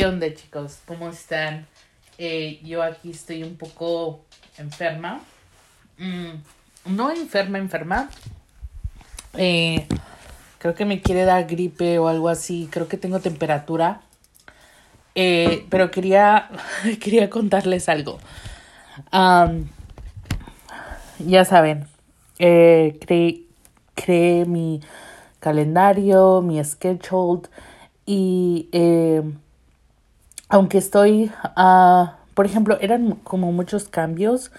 ¿Qué chicos? ¿Cómo están? Eh, yo aquí estoy un poco enferma. Mm, no enferma, enferma. Eh, creo que me quiere dar gripe o algo así. Creo que tengo temperatura. Eh, pero quería, quería contarles algo. ya saben, eh, creé, mi calendario, mi schedule y aunque estoy, uh, por ejemplo, eran como muchos cambios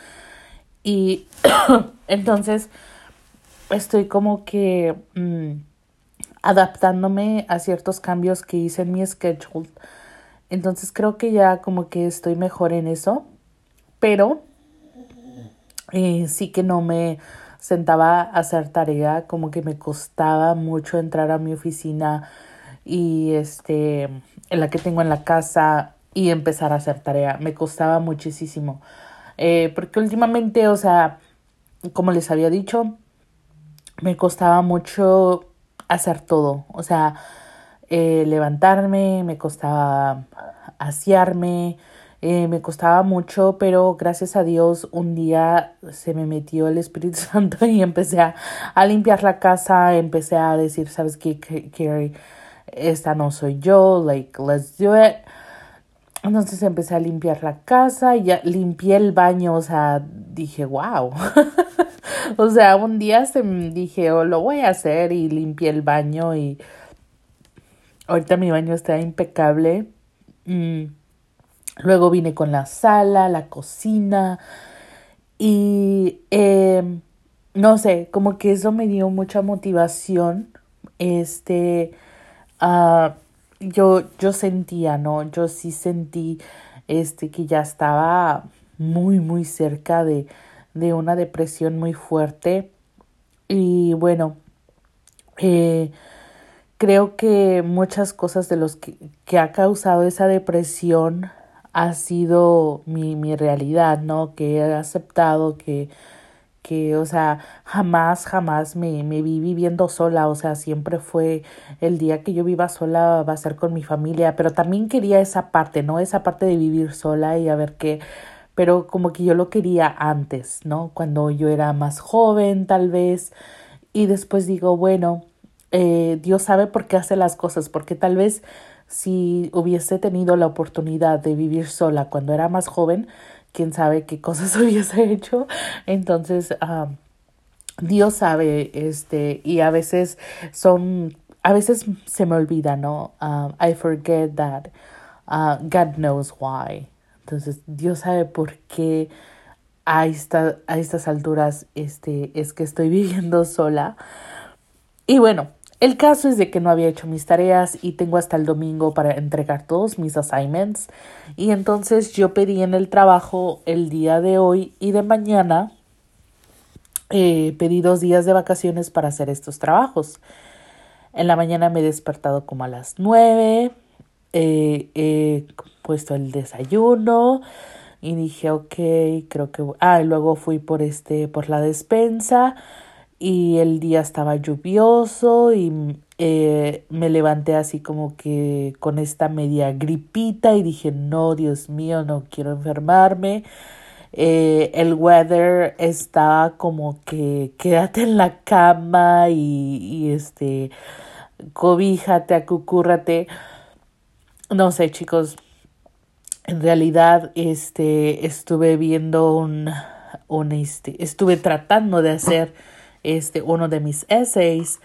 y entonces estoy como que mm, adaptándome a ciertos cambios que hice en mi schedule. Entonces creo que ya como que estoy mejor en eso, pero eh, sí que no me sentaba a hacer tarea, como que me costaba mucho entrar a mi oficina y este la que tengo en la casa y empezar a hacer tarea. Me costaba muchísimo. Eh, porque últimamente, o sea, como les había dicho, me costaba mucho hacer todo. O sea, eh, levantarme, me costaba asearme, eh, me costaba mucho, pero gracias a Dios un día se me metió el Espíritu Santo y empecé a, a limpiar la casa, empecé a decir, ¿sabes qué, Carrie? Esta no soy yo, like, let's do it. Entonces empecé a limpiar la casa y ya limpié el baño, o sea, dije, wow. o sea, un día se dije, oh, lo voy a hacer y limpié el baño y ahorita mi baño está impecable. Mm. Luego vine con la sala, la cocina y eh, no sé, como que eso me dio mucha motivación. Este, uh, yo, yo sentía, ¿no? Yo sí sentí este que ya estaba muy, muy cerca de, de una depresión muy fuerte. Y bueno, eh, creo que muchas cosas de los que, que ha causado esa depresión ha sido mi, mi realidad, ¿no? Que he aceptado que que, o sea, jamás, jamás me, me vi viviendo sola, o sea, siempre fue el día que yo viva sola va a ser con mi familia, pero también quería esa parte, ¿no? Esa parte de vivir sola y a ver qué, pero como que yo lo quería antes, ¿no? Cuando yo era más joven, tal vez, y después digo, bueno, eh, Dios sabe por qué hace las cosas, porque tal vez si hubiese tenido la oportunidad de vivir sola cuando era más joven, quién sabe qué cosas hubiese hecho. Entonces, Dios sabe, este, y a veces son, a veces se me olvida, ¿no? I forget that uh, God knows why. Entonces, Dios sabe por qué a, esta, a estas alturas este, es que estoy viviendo sola. Y bueno, el caso es de que no había hecho mis tareas y tengo hasta el domingo para entregar todos mis assignments. Y entonces yo pedí en el trabajo el día de hoy y de mañana. Eh, pedí dos días de vacaciones para hacer estos trabajos. En la mañana me he despertado como a las nueve. Eh, he puesto el desayuno y dije, ok, creo que... Ah, y luego fui por este, por la despensa y el día estaba lluvioso y eh, me levanté así como que con esta media gripita y dije, no, Dios mío, no quiero enfermarme. Eh, el weather estaba como que quédate en la cama y, y este, cobíjate, acucúrrate. No sé, chicos, en realidad, este, estuve viendo un, un este, estuve tratando de hacer este, uno de mis essays,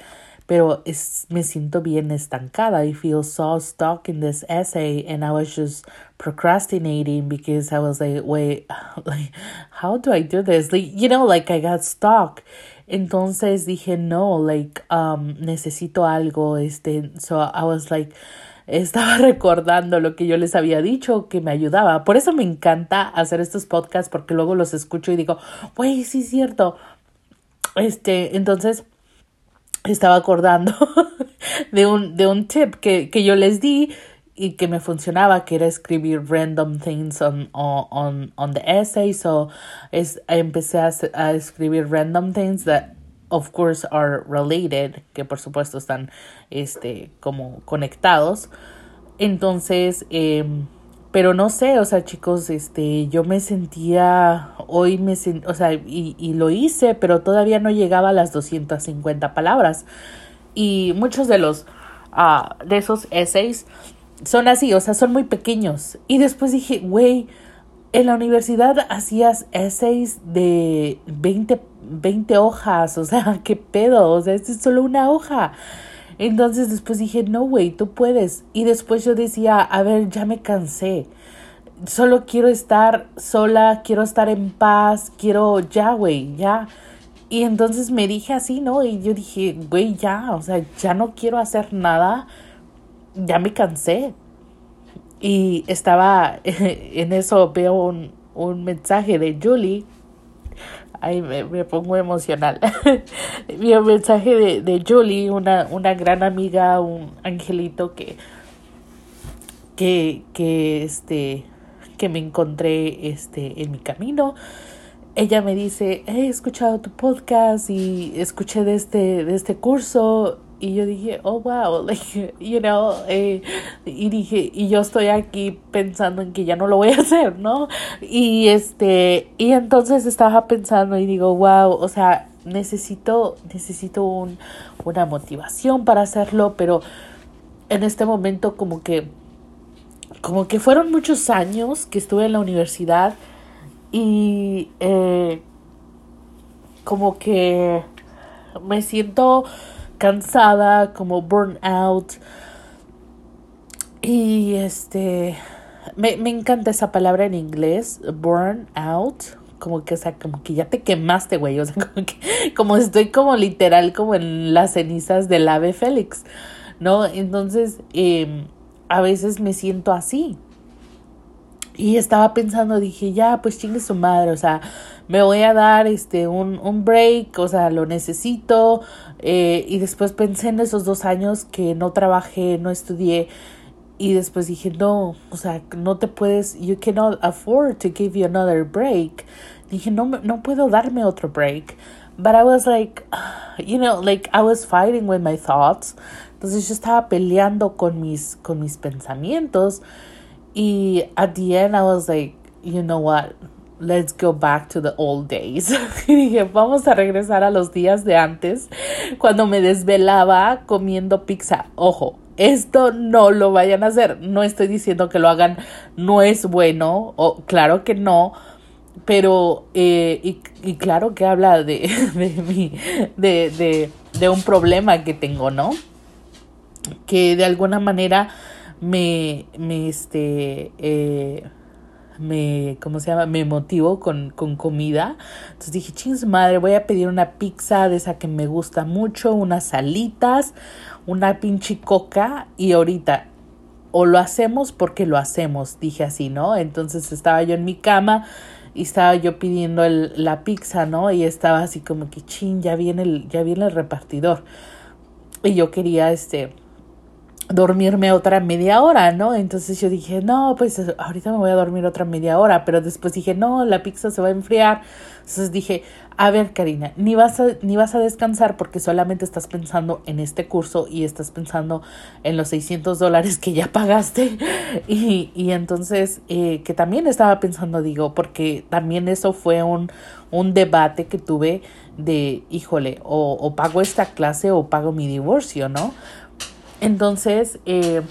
pero es, me siento bien estancada. I feel so stuck in this essay and I was just procrastinating because I was like, wait, like, how do I do this? Like, you know, like I got stuck. Entonces dije, no, like, um, necesito algo, este, so I was like, estaba recordando lo que yo les había dicho que me ayudaba. Por eso me encanta hacer estos podcasts porque luego los escucho y digo, güey, sí es cierto, este, entonces estaba acordando de un, de un tip que, que yo les di y que me funcionaba, que era escribir random things on, on, on the essay. So es, empecé a, a, escribir random things that of course are related, que por supuesto están este, como conectados. Entonces, eh, pero no sé, o sea, chicos, este, yo me sentía, hoy me sentía, o sea, y, y lo hice, pero todavía no llegaba a las 250 palabras. Y muchos de los, uh, de esos essays son así, o sea, son muy pequeños. Y después dije, güey, en la universidad hacías essays de 20, 20 hojas, o sea, qué pedo, o sea, esto es solo una hoja. Entonces después dije, no, güey, tú puedes. Y después yo decía, a ver, ya me cansé. Solo quiero estar sola, quiero estar en paz, quiero ya, güey, ya. Y entonces me dije así, ¿no? Y yo dije, güey, ya, o sea, ya no quiero hacer nada, ya me cansé. Y estaba, en eso veo un, un mensaje de Julie Me, me pongo emocional. Vi un mensaje de, de Julie, una, una gran amiga, un angelito que, que, que, este, que me encontré este, en mi camino. Ella me dice, he escuchado tu podcast y escuché de este, de este curso y yo dije, oh, wow, like, you know, eh, y dije, y yo estoy aquí pensando en que ya no lo voy a hacer, ¿no? Y este, y entonces estaba pensando y digo, wow, o sea, necesito, necesito un, una motivación para hacerlo, pero en este momento como que, como que fueron muchos años que estuve en la universidad y eh, como que me siento cansada, como burnout. Y este, me, me encanta esa palabra en inglés, burnout. Como que, o sea, como que ya te quemaste, güey. O sea, como que, como estoy como literal, como en las cenizas del ave Félix, ¿no? Entonces, eh, a veces me siento así. Y estaba pensando, dije, ya, pues chingue su madre, o sea, me voy a dar este un, un break, o sea, lo necesito. Eh, y después pensé en esos dos años que no trabajé, no estudié. Y después dije, no, o sea, no te puedes, you cannot afford to give you another break. Dije, no, no puedo darme otro break. But I was like, you know, like I was fighting with my thoughts. Entonces yo estaba peleando con mis, con mis pensamientos. Y at the end I was like, you know what? Let's go back to the old days. y dije, vamos a regresar a los días de antes, cuando me desvelaba comiendo pizza. Ojo, esto no lo vayan a hacer. No estoy diciendo que lo hagan, no es bueno, o claro que no, pero, eh, y, y, claro que habla de, de, mi, de, de, de un problema que tengo, ¿no? Que de alguna manera me, me, este, eh, me, ¿cómo se llama? Me motivo con, con comida. Entonces dije, chings madre, voy a pedir una pizza de esa que me gusta mucho, unas salitas, una pinche coca y ahorita o lo hacemos porque lo hacemos, dije así, ¿no? Entonces estaba yo en mi cama y estaba yo pidiendo el, la pizza, ¿no? Y estaba así como que, ching, ya viene el, ya viene el repartidor. Y yo quería, este, dormirme otra media hora, ¿no? Entonces yo dije, no, pues ahorita me voy a dormir otra media hora, pero después dije, no, la pizza se va a enfriar. Entonces dije, a ver, Karina, ni vas a, ni vas a descansar porque solamente estás pensando en este curso y estás pensando en los 600 dólares que ya pagaste. Y, y entonces, eh, que también estaba pensando, digo, porque también eso fue un, un debate que tuve de, híjole, o, o pago esta clase o pago mi divorcio, ¿no? Entonces, eh,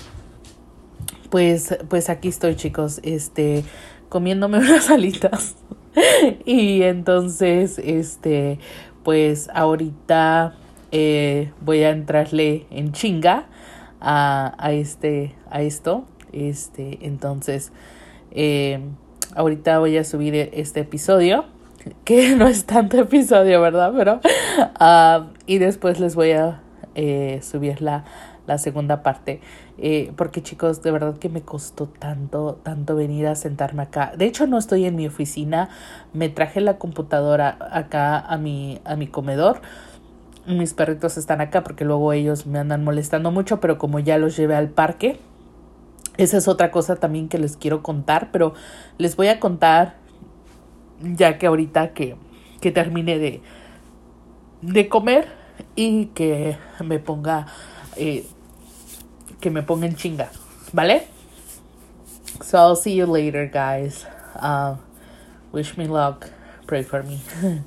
pues, pues aquí estoy, chicos, este, comiéndome unas alitas. y entonces, este, pues ahorita eh, voy a entrarle en chinga a, a este, a esto. Este, entonces, eh, ahorita voy a subir este episodio que no es tanto episodio, ¿verdad? Pero, uh, y después les voy a eh, subir la, la segunda parte. Eh, porque chicos, de verdad que me costó tanto, tanto venir a sentarme acá. De hecho, no estoy en mi oficina. Me traje la computadora acá a mi, a mi comedor. Mis perritos están acá porque luego ellos me andan molestando mucho, pero como ya los llevé al parque, esa es otra cosa también que les quiero contar, pero les voy a contar ya que ahorita que, que termine de, de comer y que me ponga eh, que me ponga en chinga. ¿Vale? So I'll see you later, guys. Uh, wish me luck. Pray for me.